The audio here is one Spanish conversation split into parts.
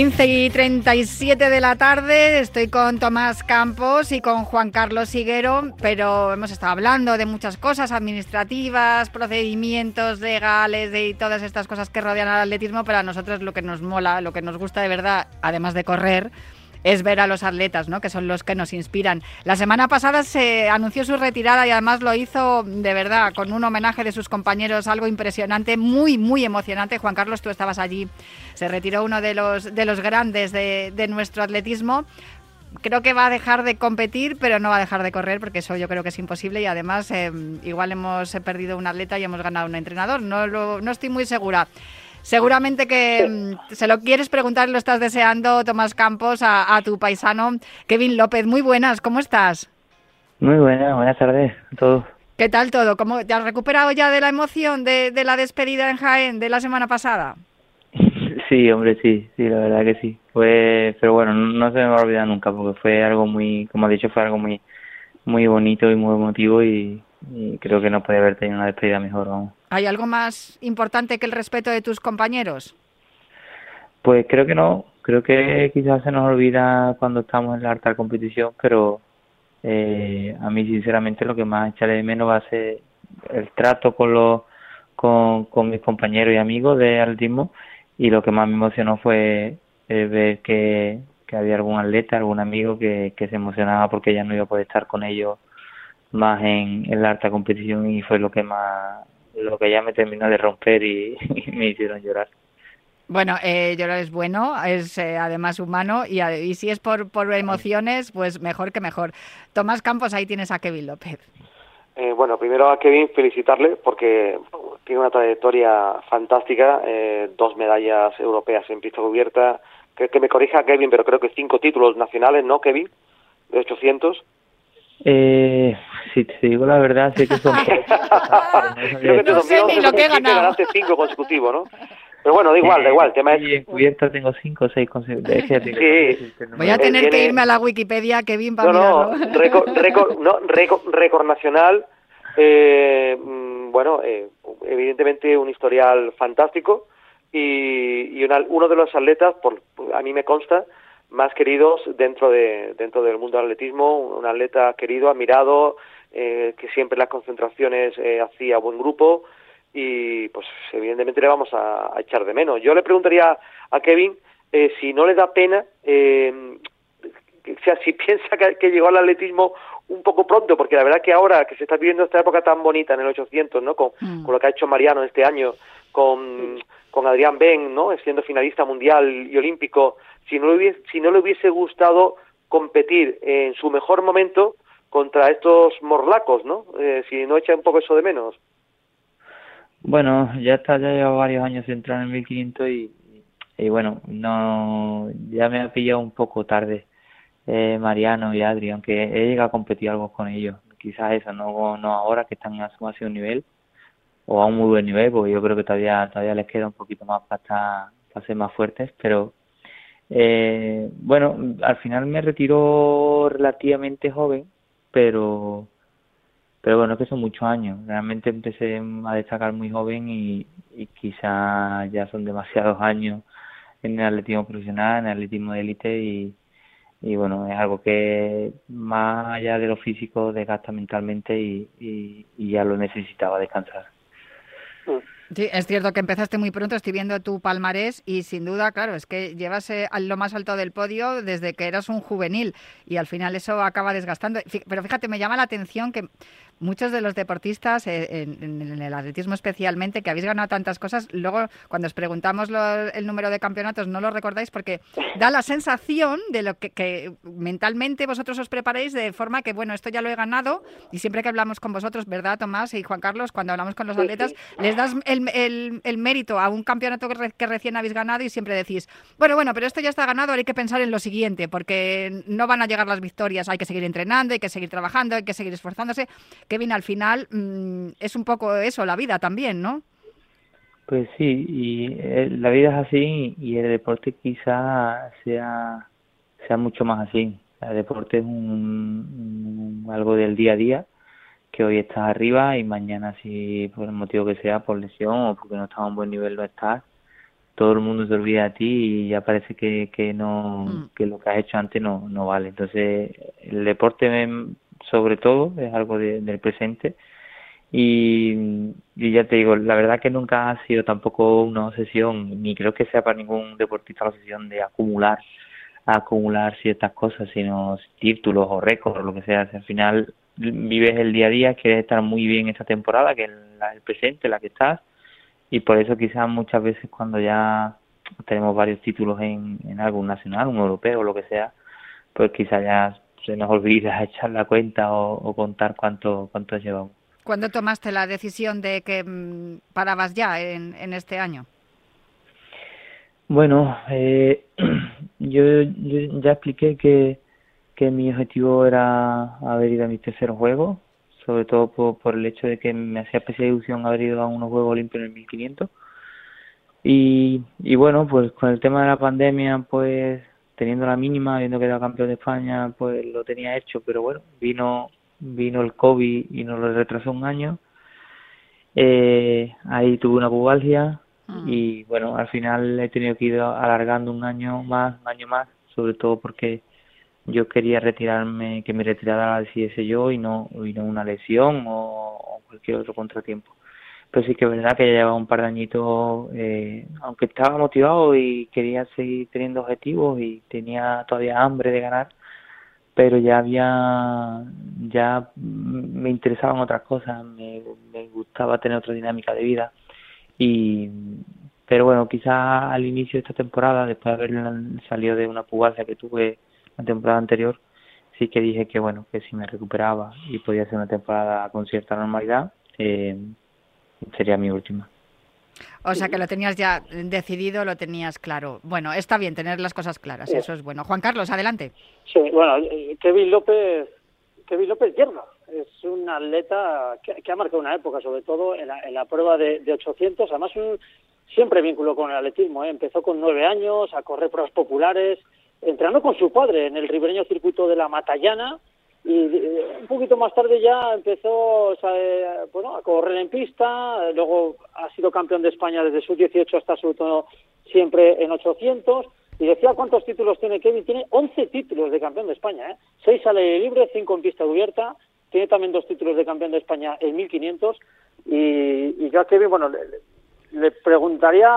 15 y 37 de la tarde, estoy con Tomás Campos y con Juan Carlos Higuero, pero hemos estado hablando de muchas cosas administrativas, procedimientos legales y todas estas cosas que rodean al atletismo, pero a nosotros lo que nos mola, lo que nos gusta de verdad, además de correr, es ver a los atletas, ¿no? que son los que nos inspiran. La semana pasada se anunció su retirada y además lo hizo de verdad con un homenaje de sus compañeros, algo impresionante, muy, muy emocionante. Juan Carlos, tú estabas allí. Se retiró uno de los, de los grandes de, nuestro atletismo creo que va a dejar de competir, pero no va a dejar de correr, porque eso yo creo que es imposible y además eh, igual hemos perdido un atleta y hemos ganado un entrenador. No, no estoy muy segura. Seguramente que mm, se lo quieres preguntar, lo estás deseando, Tomás Campos, a, tu paisano Kevin López. Muy buenas, ¿cómo estás? Muy buenas, buenas tardes a todos. ¿Qué tal todo? ¿Cómo, ¿Te has recuperado ya de la emoción de, la despedida en Jaén de la semana pasada? Sí, hombre, sí, sí, la verdad que sí. Fue, pero bueno, no, se me va a olvidar nunca porque fue algo muy, como he dicho, fue algo muy, muy bonito y muy emotivo y, y creo que no puede haber tenido una despedida mejor. Vamos. ¿Hay algo más importante que el respeto de tus compañeros? Pues creo que no. Creo que quizás se nos olvida cuando estamos en la alta competición, pero eh, a mí sinceramente lo que más echaré de menos va a ser el trato con los con, mis compañeros y amigos de atletismo y lo que más me emocionó fue eh, ver que, había algún atleta, algún amigo que, que se emocionaba porque ya no iba a poder estar con ellos más en, en la alta competición y fue lo que más lo que ya me terminó de romper y, me hicieron llorar. Bueno, eh, llorar es bueno, es eh, además humano y, y, si es por, por emociones, pues mejor que mejor. Tomás Campos, ahí tienes a Kevin López. Eh, bueno, primero a Kevin felicitarle porque tiene una trayectoria fantástica, eh, dos medallas europeas en pista cubierta, que, que me corrija Kevin, pero creo que cinco títulos nacionales, ¿no, Kevin? De 800. Eh, si te digo la verdad, sé que son Creo que no sé ni lo que he ganado. Ganaste cinco consecutivos, ¿no? Pero bueno, da igual, da igual. El tema es... en cubierta tengo cinco o seis consecutivos. Sí. Voy a tener que irme a la Wikipedia, Kevin, para no, No, récord, récord, no, récord, nacional. Eh, mm, bueno, eh, evidentemente un historial fantástico y, y una, uno de los atletas, por, a mí me consta, más queridos dentro de dentro del mundo del atletismo, un atleta querido, admirado, eh, que siempre las concentraciones eh, hacía buen grupo y pues evidentemente le vamos a, echar de menos. Yo le preguntaría a Kevin eh, si no le da pena, eh, o sea, si piensa que, llegó al atletismo un poco pronto, porque la verdad que ahora que se está viviendo esta época tan bonita en el 800, ¿no? Con, mm. con lo que ha hecho Mariano este año, con, con Adrián Ben, ¿no? Siendo finalista mundial y olímpico, si no, le hubiese, si no le hubiese gustado competir en su mejor momento contra estos morlacos, ¿no? Eh, si no echa un poco eso de menos. Bueno, ya está, ya llevo varios años centrado en 1500 y, y bueno, no, ya me ha pillado un poco tarde eh, Mariano y Adri, aunque he llegado a competir algo con ellos. Quizás eso, no, no ahora que están a su nivel o a un muy buen nivel, porque yo creo que todavía todavía les queda un poquito más para, estar, para ser más fuertes, pero eh, bueno, al final me retiró relativamente joven, pero pero bueno, es que son muchos años. Realmente empecé a destacar muy joven y, y quizá ya son demasiados años en el atletismo profesional, en el atletismo de élite y, y bueno, es algo que más allá de lo físico desgasta mentalmente y, y, y ya lo necesitaba descansar. Mm. Sí, es cierto que empezaste muy pronto, estoy viendo tu palmarés y sin duda, claro, es que llevas eh, a lo más alto del podio desde que eras un juvenil y al final eso acaba desgastando. Pero fíjate, me llama la atención que muchos de los deportistas, eh, en, el atletismo especialmente, que habéis ganado tantas cosas, luego cuando os preguntamos el número de campeonatos no lo recordáis porque da la sensación de lo que, mentalmente vosotros os preparáis de forma que, bueno, esto ya lo he ganado y siempre que hablamos con vosotros, ¿verdad, Tomás y Juan Carlos? Cuando hablamos con los atletas, les das el, el, mérito a un campeonato que, que recién habéis ganado y siempre decís, bueno, bueno, pero esto ya está ganado, ahora hay que pensar en lo siguiente porque no van a llegar las victorias, hay que seguir entrenando, hay que seguir trabajando, hay que seguir esforzándose Kevin, al final mm, es un poco eso, la vida también, ¿no? Pues sí, y eh, la vida es así y el deporte quizá sea, sea mucho más así. El deporte es un, algo del día a día, que hoy estás arriba y mañana si por el motivo que sea, por lesión o porque no estás a un buen nivel no estás, todo el mundo se olvida de ti y ya parece que, que no mm. que lo que has hecho antes no, no vale. Entonces, el deporte sobre todo es algo del presente y, ya te digo, la verdad que nunca ha sido tampoco una obsesión, ni creo que sea para ningún deportista la obsesión de acumular acumular ciertas cosas, sino títulos o récords lo que sea. al final vives el día a día, quieres estar muy bien esta temporada, que es la, el presente, la que estás, y por eso quizás muchas veces cuando ya tenemos varios títulos en, en algo, nacional, un europeo lo que sea, pues quizás ya se nos olvida echar la cuenta o, contar cuánto, cuánto llevamos. ¿Cuándo tomaste la decisión de que mm, parabas ya en, en este año? Bueno, eh, yo, ya expliqué que, que mi objetivo era haber ido a mi tercer juego, sobre todo por, por el hecho de que me hacía especial ilusión haber ido a unos Juegos Olímpicos en el 1500. Y, y bueno, pues con el tema de la pandemia, pues teniendo la mínima, habiendo quedado campeón de España, pues lo tenía hecho, pero bueno, vino vino el COVID y nos lo retrasó un año. Eh, ahí tuve una pubalgia, y bueno, al final he tenido que ir alargando un año más, un año más, sobre todo porque yo quería retirarme, que me retirara la decidiese yo y no, y no una lesión o, cualquier otro contratiempo. Pero sí que es verdad que ya llevaba un par de añitos, eh, aunque estaba motivado y quería seguir teniendo objetivos y tenía todavía hambre de ganar, pero ya había, ya me interesaban otras cosas, me, gustaba tener otra dinámica de vida. Y pero bueno, quizá al inicio de esta temporada, después de haber salido de una pubalgia que tuve la temporada anterior, sí que dije que bueno, que si me recuperaba y podía hacer una temporada con cierta normalidad, eh, sería mi última. O sea que lo tenías ya decidido, lo tenías claro. Bueno, está bien tener las cosas claras, eso es bueno. Juan Carlos, adelante. Sí, bueno, Kevin López, Kevin López Hierba, es un atleta que, ha marcado una época, sobre todo en la, prueba de, 800. Además, un, siempre vínculo con el atletismo. ¿eh? Empezó con nueve años a correr pruebas populares, entrenando con su padre en el ribereño circuito de la Matallana. Y un poquito más tarde ya empezó eh, bueno, a correr en pista, luego ha sido campeón de España desde sus 18 hasta su siempre en 800 y decía cuántos títulos tiene Kevin, tiene 11 títulos de campeón de España, ¿eh? 6 al aire libre, 5 en pista cubierta, tiene también dos títulos de campeón de España en 1500 y, y yo a Kevin, bueno, le, preguntaría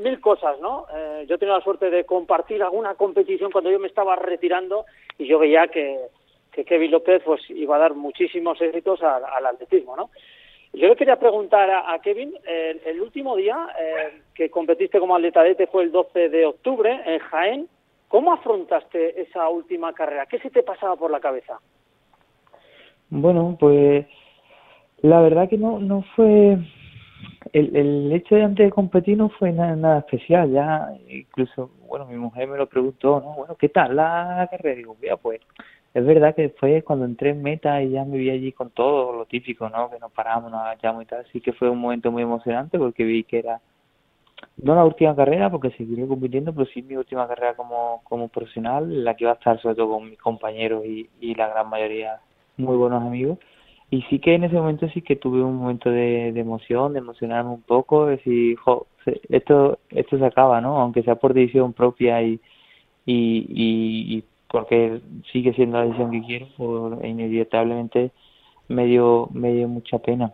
mil cosas, ¿no? Eh, yo tenía la suerte de compartir alguna competición cuando yo me estaba retirando y yo veía que, que Kevin López pues iba a dar muchísimos éxitos al, atletismo, ¿no? Yo le quería preguntar a, Kevin, el último día eh, que competiste como atleta de fue el 12 de octubre en Jaén. ¿Cómo afrontaste esa última carrera? ¿Qué se te pasaba por la cabeza? Bueno, pues la verdad que no no fue el, el hecho de antes de competir no fue nada, nada especial, ya incluso, bueno, mi mujer me lo preguntó, ¿no? Bueno, ¿qué tal la carrera? Digo, mira, pues es verdad que después cuando entré en meta y ya me vi allí con todo lo típico, ¿no? Que nos paramos, nos agachamos y tal, sí que fue un momento muy emocionante porque vi que era no la última carrera porque seguiré compitiendo, pero sí mi última carrera como, como profesional, la que iba a estar sobre todo con mis compañeros y, y la gran mayoría muy buenos amigos. Y sí que en ese momento sí que tuve un momento de, emoción, de emocionarme un poco, de decir, jo, esto, esto se acaba, ¿no? Aunque sea por decisión propia y, y, y, porque sigue siendo la decisión que quiero, por, inevitablemente me dio, me dio mucha pena.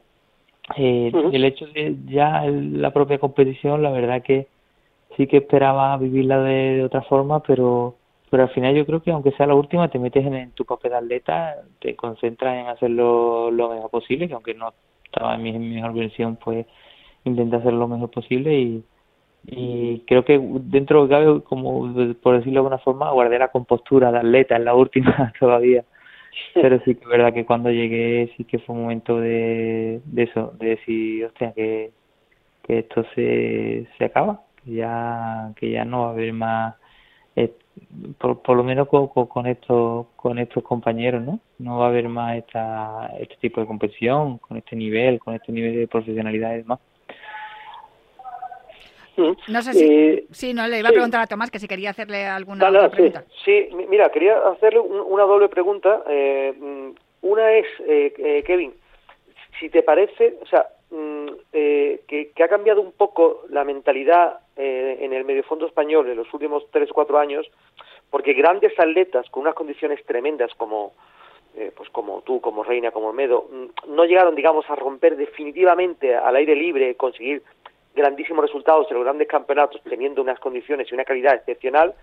Eh, El hecho de ya la propia competición, la verdad que sí que esperaba vivirla de otra forma, pero pero al final yo creo que aunque sea la última te metes en, tu papel de atleta te concentras en hacerlo lo mejor posible que aunque no estaba en mi mejor versión pues intenta hacerlo lo mejor posible y y creo que dentro de cabe como por decirlo de alguna forma guardé la compostura de atleta en la última todavía pero sí que es verdad que cuando llegué sí que fue un momento de, de eso de decir hostia que que esto se se acaba que ya que ya no va a haber más eh, por, por lo menos con, con, estos con estos compañeros no no va a haber más esta este tipo de competición con este nivel con este nivel de profesionalidad y demás. No sé si eh, sí no le iba a preguntar a Tomás que si quería hacerle alguna pregunta. sí. mira quería hacerle una doble pregunta. Eh, mm, una es eh, Kevin si te parece o sea mm, que, que ha cambiado un poco la mentalidad en el mediofondo español en los últimos tres o cuatro años, porque grandes atletas con unas condiciones tremendas como eh, pues como tú, como Reina, como Medo, mm, no llegaron, digamos, a romper definitivamente al aire libre, conseguir grandísimos resultados en los grandes campeonatos, teniendo unas condiciones y una calidad excepcional,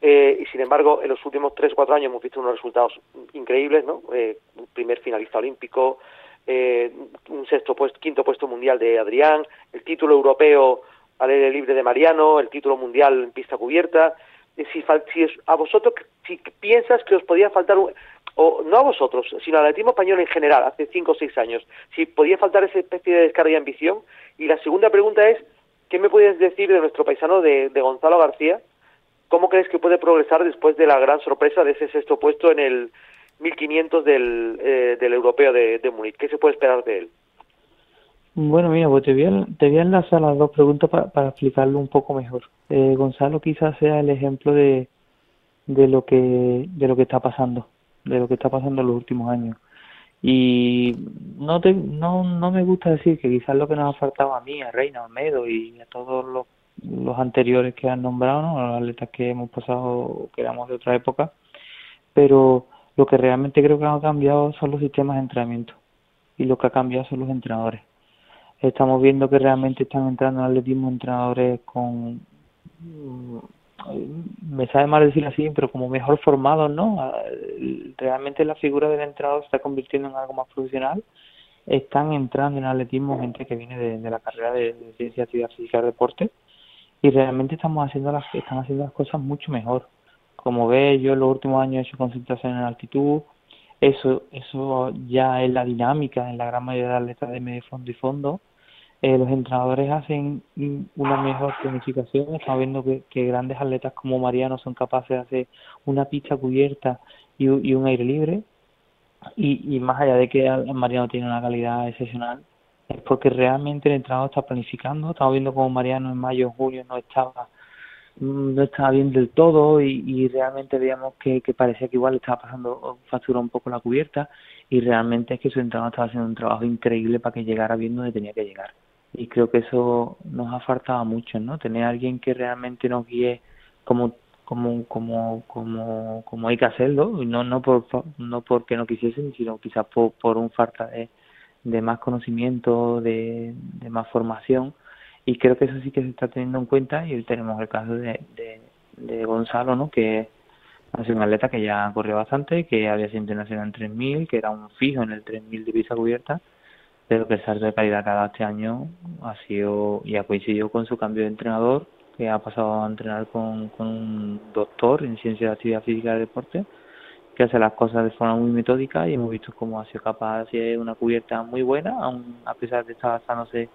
eh, y sin embargo, en los últimos tres o cuatro años hemos visto unos resultados increíbles, ¿no? Eh, primer finalista olímpico, eh, un sexto puesto, quinto puesto mundial de Adrián, el título europeo al aire libre de Mariano, el título mundial en pista cubierta. Si, si a vosotros, si piensas que os podía faltar, o no a vosotros, sino al atletismo español en general, hace cinco o seis años, si podía faltar esa especie de descarga y ambición. Y la segunda pregunta es, ¿qué me puedes decir de nuestro paisano de, Gonzalo García? ¿Cómo crees que puede progresar después de la gran sorpresa de ese sexto puesto en el 1500 del, eh, del europeo de, de Múnich? ¿Qué se puede esperar de él? Bueno, mira, pues te voy a, te voy a enlazar las dos preguntas para explicarlo un poco mejor. Eh, Gonzalo quizás sea el ejemplo de, de lo que de lo que está pasando de lo que está pasando en los últimos años. Y no, te, no, no me gusta decir que quizás lo que nos ha faltado a mí, a Reina, a Medo y a todos los, los anteriores que han nombrado, ¿no? los atletas que hemos pasado, que éramos de otra época, pero lo que realmente creo que ha cambiado son los sistemas de entrenamiento y lo que ha cambiado son los entrenadores. Estamos viendo que realmente están entrando en atletismo entrenadores con me sabe mal decir así, pero como mejor formados, ¿no? Ah, realmente la figura del entrenador se está convirtiendo en algo más profesional. Están entrando en atletismo gente que viene de, la carrera de, ciencia, actividad física y deporte y realmente estamos haciendo las están haciendo las cosas mucho mejor. Como ves, yo en los últimos años he hecho concentración en altitud. Eso eso ya es la dinámica en la gran mayoría de atletas de medio fondo y fondo eh, los entrenadores hacen una mejor planificación. Estamos viendo que, grandes atletas como Mariano son capaces de hacer una pista cubierta y, un aire libre. Y, más allá de que Mariano tiene una calidad excepcional, es porque realmente el entrenador está planificando. Estamos viendo como Mariano en mayo, junio no estaba no estaba bien del todo y, realmente veíamos que, que, parecía que igual estaba pasando factura un poco la cubierta y realmente es que su entrenador estaba haciendo un trabajo increíble para que llegara bien donde tenía que llegar y creo que eso nos ha faltado mucho, ¿no? Tener a alguien que realmente nos guíe como como como como como hay que hacerlo y no no por no porque no quisiesen sino quizás por, por un falta de, de más conocimiento de, de más formación y creo que eso sí que se está teniendo en cuenta y hoy tenemos el caso de, de, Gonzalo no que ha sido un atleta que ya corrió bastante que había sido internacional en 3000 que era un fijo en el 3000 de pista cubierta pero que el salto de calidad cada este año ha sido y ha coincidido con su cambio de entrenador, que ha pasado a entrenar con, con un doctor en ciencia de actividad física y deporte, que hace las cosas de forma muy metódica y hemos visto cómo ha sido capaz de hacer una cubierta muy buena, aun a pesar de estar basándose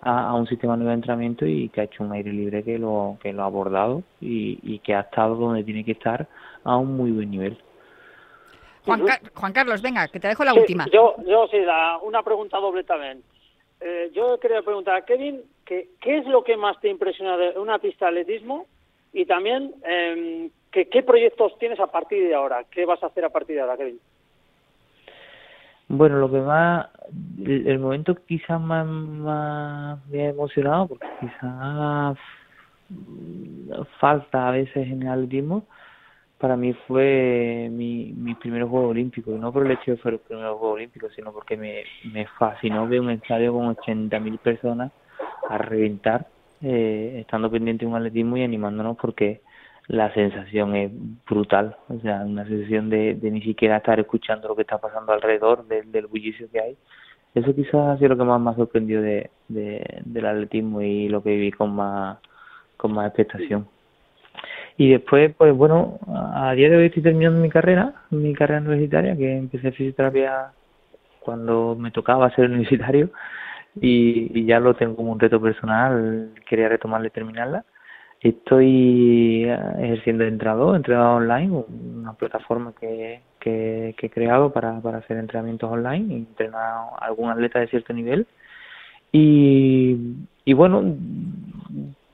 a, a, un sistema nuevo de entrenamiento y que ha hecho un aire libre que lo, que lo ha abordado y, y que ha estado donde tiene que estar a un muy buen nivel. Juan, Carlos, venga, que te dejo la última. Yo, yo sí, una pregunta doble también. Eh, yo quería preguntar a Kevin, ¿qué, ¿qué es lo que más te impresiona de una pista de atletismo? Y también, eh, ¿qué proyectos tienes a partir de ahora? ¿Qué vas a hacer a partir de ahora, Kevin? Bueno, lo que más, el, momento quizás más, más me ha emocionado, porque quizás falta a veces en el atletismo, para mí fue mi, mi primer juego olímpico, no por el hecho de que fuera el primer juego olímpico, sino porque me, me fascinó ver un estadio con 80.000 personas a reventar, eh, estando pendiente de un atletismo y animándonos porque la sensación es brutal, o sea, una sensación de, de ni siquiera estar escuchando lo que está pasando alrededor del, del bullicio que hay. Eso quizás ha sido lo que más me ha sorprendido de, de, del atletismo y lo que viví con más, con más expectación. Y después, pues bueno, a día de hoy estoy terminando mi carrera, mi carrera universitaria, que empecé fisioterapia cuando me tocaba ser universitario y, ya lo tengo como un reto personal, quería retomarla y terminarla. Estoy eh, ejerciendo de entrenador, entrenador online, una plataforma que, que, he creado para, para hacer entrenamientos online y entrenar a algún atleta de cierto nivel. Y, y bueno,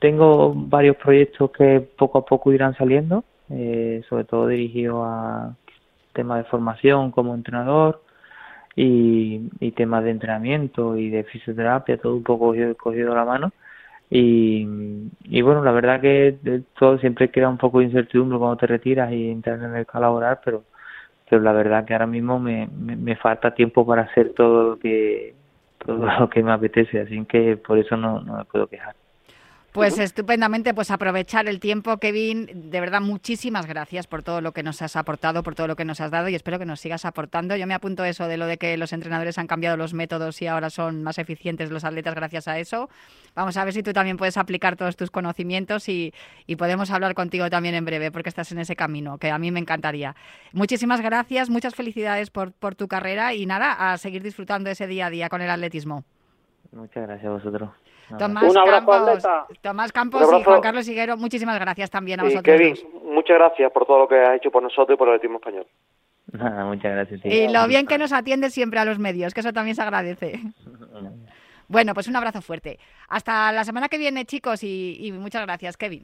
tengo varios proyectos que poco a poco irán saliendo, eh, sobre todo dirigidos a temas de formación como entrenador y, temas de entrenamiento y de fisioterapia, todo un poco cogido, cogido la mano. Y, y bueno, la verdad que todo siempre queda un poco de incertidumbre cuando te retiras y entras en el mercado laboral, pero, pero la verdad que ahora mismo me, me, falta tiempo para hacer todo lo que todo lo que me apetece, así que por eso no, no me puedo quejar. Pues estupendamente, pues aprovechar el tiempo, Kevin. De verdad, muchísimas gracias por todo lo que nos has aportado, por todo lo que nos has dado y espero que nos sigas aportando. Yo me apunto eso de lo de que los entrenadores han cambiado los métodos y ahora son más eficientes los atletas gracias a eso. Vamos a ver si tú también puedes aplicar todos tus conocimientos y, y podemos hablar contigo también en breve porque estás en ese camino, que a mí me encantaría. Muchísimas gracias, muchas felicidades por, por tu carrera y nada, a seguir disfrutando ese día a día con el atletismo. Muchas gracias a vosotros. Tomás un abrazo, Campos, Tomás Campos y Juan Carlos Higuero, muchísimas gracias también a vosotros. Kevin, muchas gracias por todo lo que has hecho por nosotros y por el equipo español. Nada, muchas gracias. Y lo bien que nos atiende siempre a los medios, que eso también se agradece. Bueno, pues un abrazo fuerte. Hasta la semana que viene, chicos, y muchas gracias, Kevin.